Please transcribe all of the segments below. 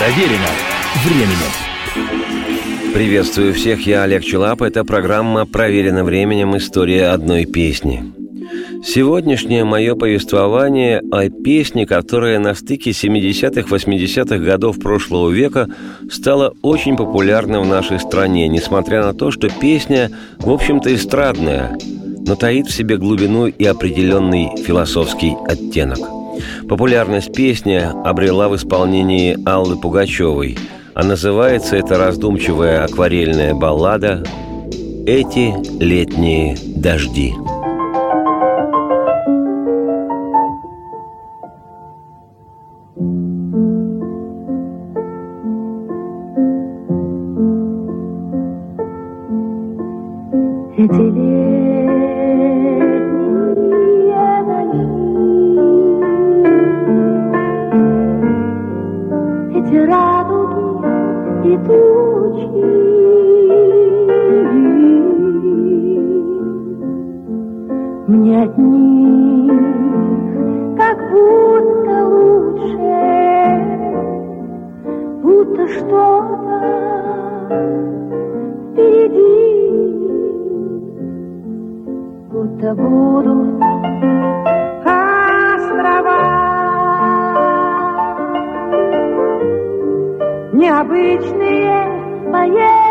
Проверено временем. Приветствую всех, я Олег Челап. Это программа «Проверено временем. История одной песни». Сегодняшнее мое повествование о песне, которая на стыке 70-х, 80-х годов прошлого века стала очень популярна в нашей стране, несмотря на то, что песня, в общем-то, эстрадная, но таит в себе глубину и определенный философский оттенок. Популярность песни обрела в исполнении Аллы Пугачевой, а называется эта раздумчивая акварельная баллада «Эти летние дожди». Эти летние летучие. Мне от них как будто лучше, будто что-то впереди, будто будут необычные поездки.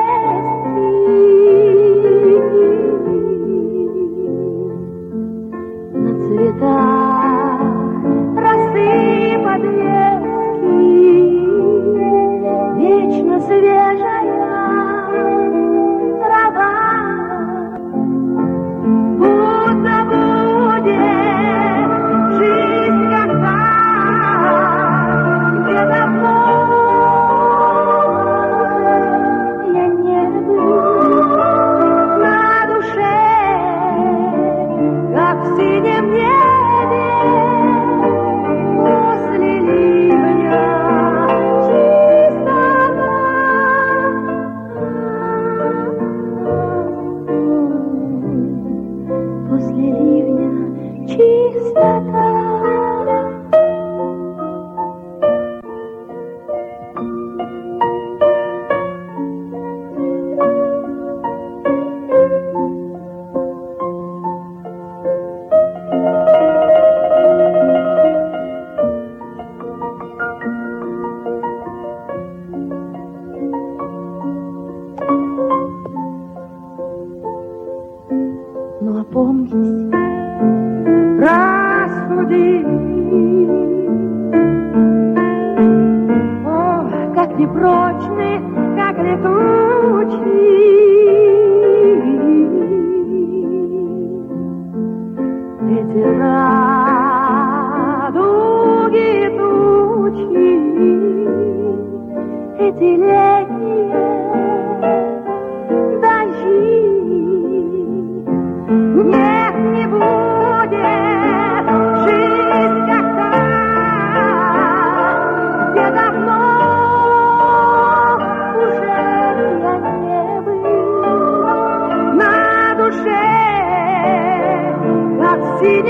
see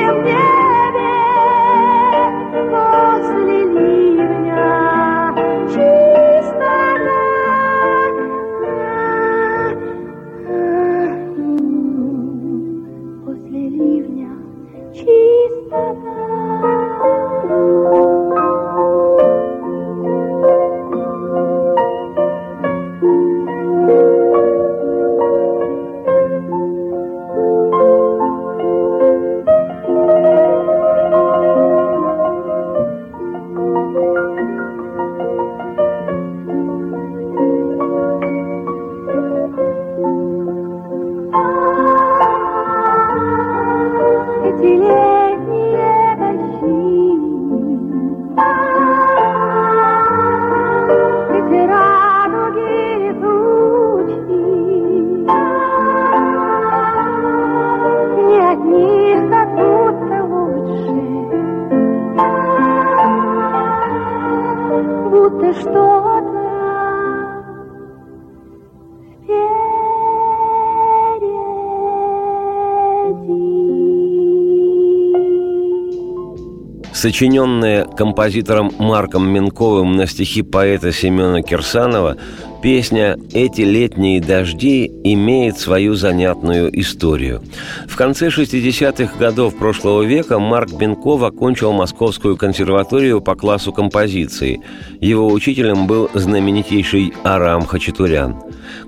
Сочиненная композитором Марком Минковым на стихи поэта Семена Кирсанова, Песня «Эти летние дожди» имеет свою занятную историю. В конце 60-х годов прошлого века Марк Бенков окончил Московскую консерваторию по классу композиции. Его учителем был знаменитейший Арам Хачатурян.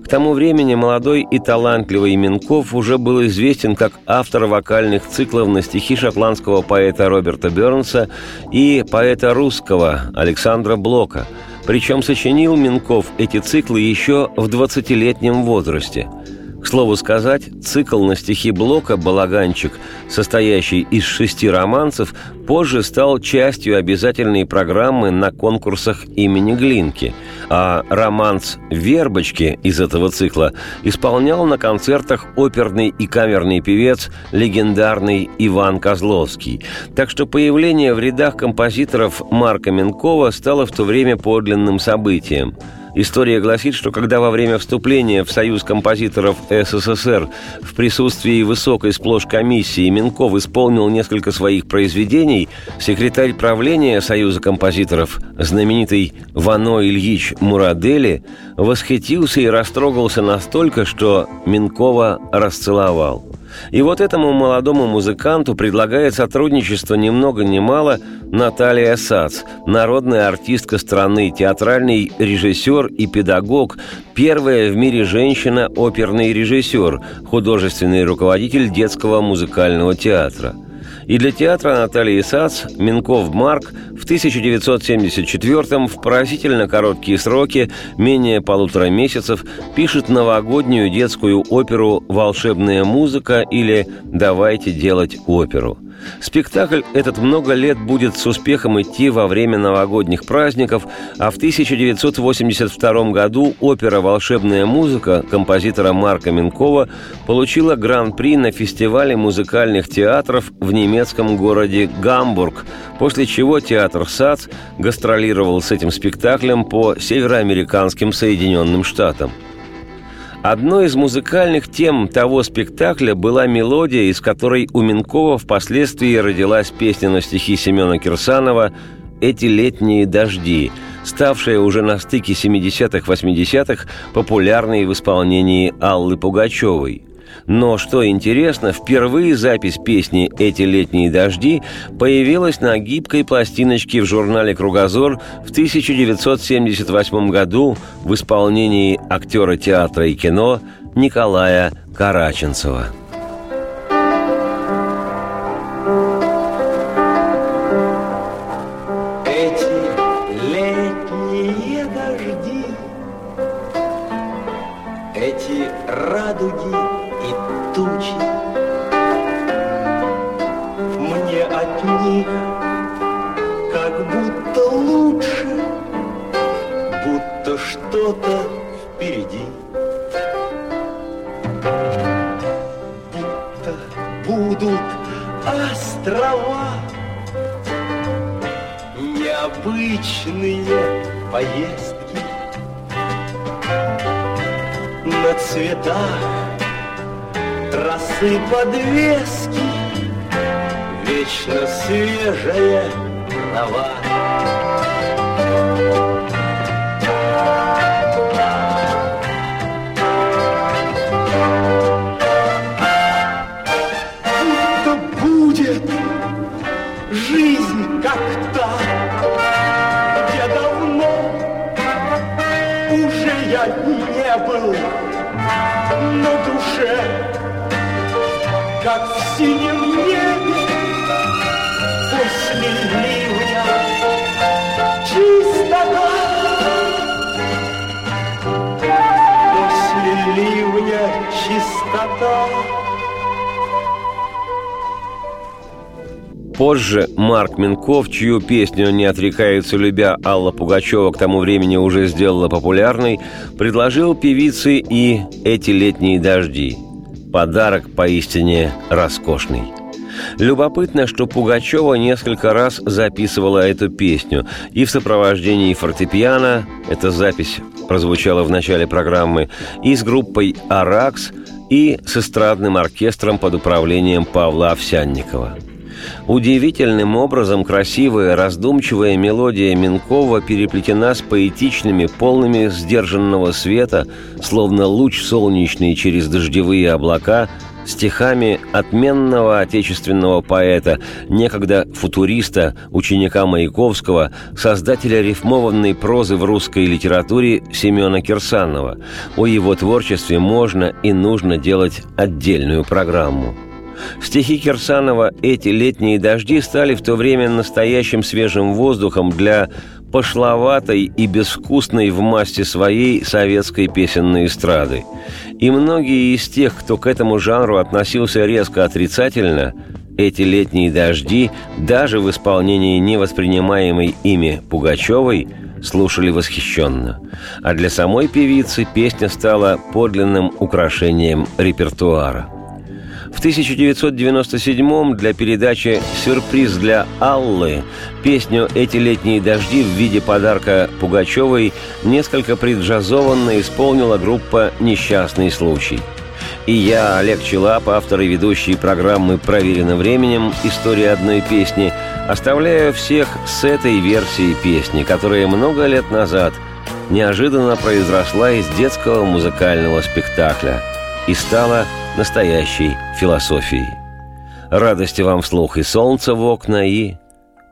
К тому времени молодой и талантливый Минков уже был известен как автор вокальных циклов на стихи шотландского поэта Роберта Бернса и поэта русского Александра Блока – причем сочинил Минков эти циклы еще в 20-летнем возрасте. К слову сказать, цикл на стихи Блока «Балаганчик», состоящий из шести романцев, позже стал частью обязательной программы на конкурсах имени Глинки, а романс «Вербочки» из этого цикла исполнял на концертах оперный и камерный певец легендарный Иван Козловский. Так что появление в рядах композиторов Марка Минкова стало в то время подлинным событием – История гласит, что когда во время вступления в Союз композиторов СССР в присутствии высокой сплошь комиссии Минков исполнил несколько своих произведений, секретарь правления Союза композиторов, знаменитый Вано Ильич Мурадели, восхитился и растрогался настолько, что Минкова расцеловал. И вот этому молодому музыканту предлагает сотрудничество ни много ни мало Наталья Сац, народная артистка страны, театральный режиссер и педагог, первая в мире женщина-оперный режиссер, художественный руководитель детского музыкального театра – и для театра Натальи Сац Минков Марк в 1974-м в поразительно короткие сроки, менее полутора месяцев, пишет новогоднюю детскую оперу «Волшебная музыка» или «Давайте делать оперу». Спектакль этот много лет будет с успехом идти во время новогодних праздников, а в 1982 году опера «Волшебная музыка» композитора Марка Минкова получила гран-при на фестивале музыкальных театров в немецком городе Гамбург, после чего театр САЦ гастролировал с этим спектаклем по североамериканским Соединенным Штатам – Одной из музыкальных тем того спектакля была мелодия, из которой у Минкова впоследствии родилась песня на стихи Семена Кирсанова «Эти летние дожди», ставшая уже на стыке 70-х-80-х популярной в исполнении Аллы Пугачевой – но, что интересно, впервые запись песни «Эти летние дожди» появилась на гибкой пластиночке в журнале «Кругозор» в 1978 году в исполнении актера театра и кино Николая Караченцева и тучи. Мне от них как будто лучше, будто что-то впереди. Будто будут острова необычные поездки на цветах подвески Вечно свежая трава. Будто будет жизнь как та, где давно уже я не был на душе как в синем небе после ливня чистота. После ливня чистота. Позже Марк Минков, чью песню «Не отрекаются любя» Алла Пугачева к тому времени уже сделала популярной, предложил певице и «Эти летние дожди», Подарок поистине роскошный. Любопытно, что Пугачева несколько раз записывала эту песню и в сопровождении фортепиано, эта запись прозвучала в начале программы, и с группой «Аракс», и с эстрадным оркестром под управлением Павла Овсянникова – Удивительным образом красивая, раздумчивая мелодия Минкова переплетена с поэтичными, полными сдержанного света, словно луч солнечный через дождевые облака, стихами отменного отечественного поэта, некогда футуриста, ученика Маяковского, создателя рифмованной прозы в русской литературе Семена Кирсанова. О его творчестве можно и нужно делать отдельную программу. Стихи Кирсанова «Эти летние дожди» стали в то время настоящим свежим воздухом для пошловатой и безвкусной в масти своей советской песенной эстрады. И многие из тех, кто к этому жанру относился резко отрицательно, эти летние дожди, даже в исполнении невоспринимаемой ими Пугачевой, слушали восхищенно. А для самой певицы песня стала подлинным украшением репертуара – в 1997 для передачи «Сюрприз для Аллы» песню «Эти летние дожди» в виде подарка Пугачевой несколько преджазованно исполнила группа «Несчастный случай». И я, Олег Челап, автор и ведущий программы «Проверено временем. История одной песни», оставляю всех с этой версией песни, которая много лет назад неожиданно произросла из детского музыкального спектакля и стала настоящей философией. Радости вам вслух и солнца в окна, и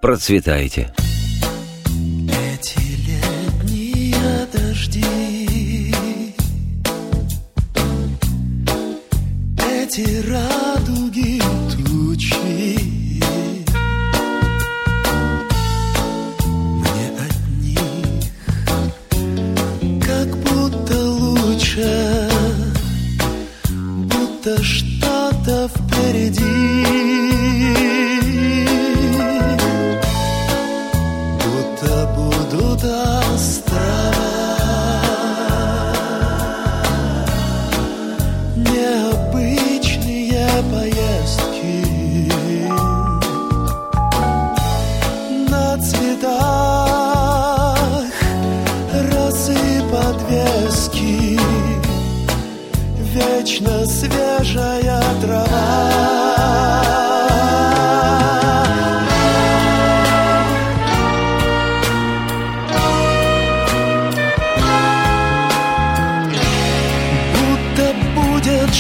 процветайте! Эти радуги тучи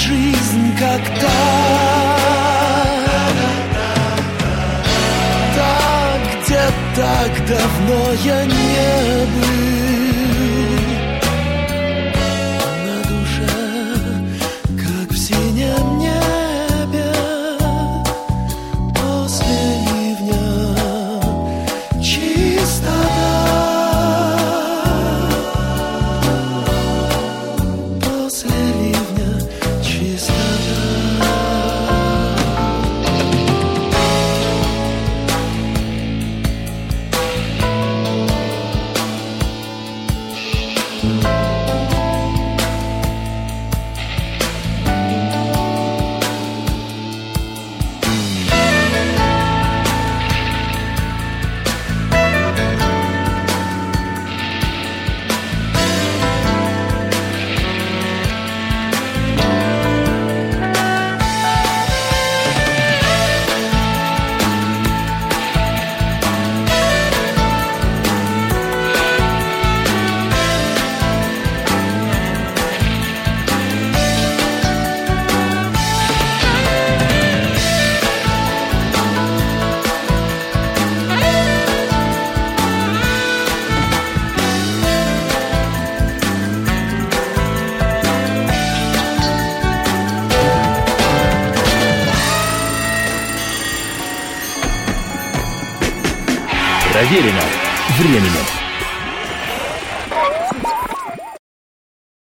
жизнь как та Так, где так давно я не был Проверено временем.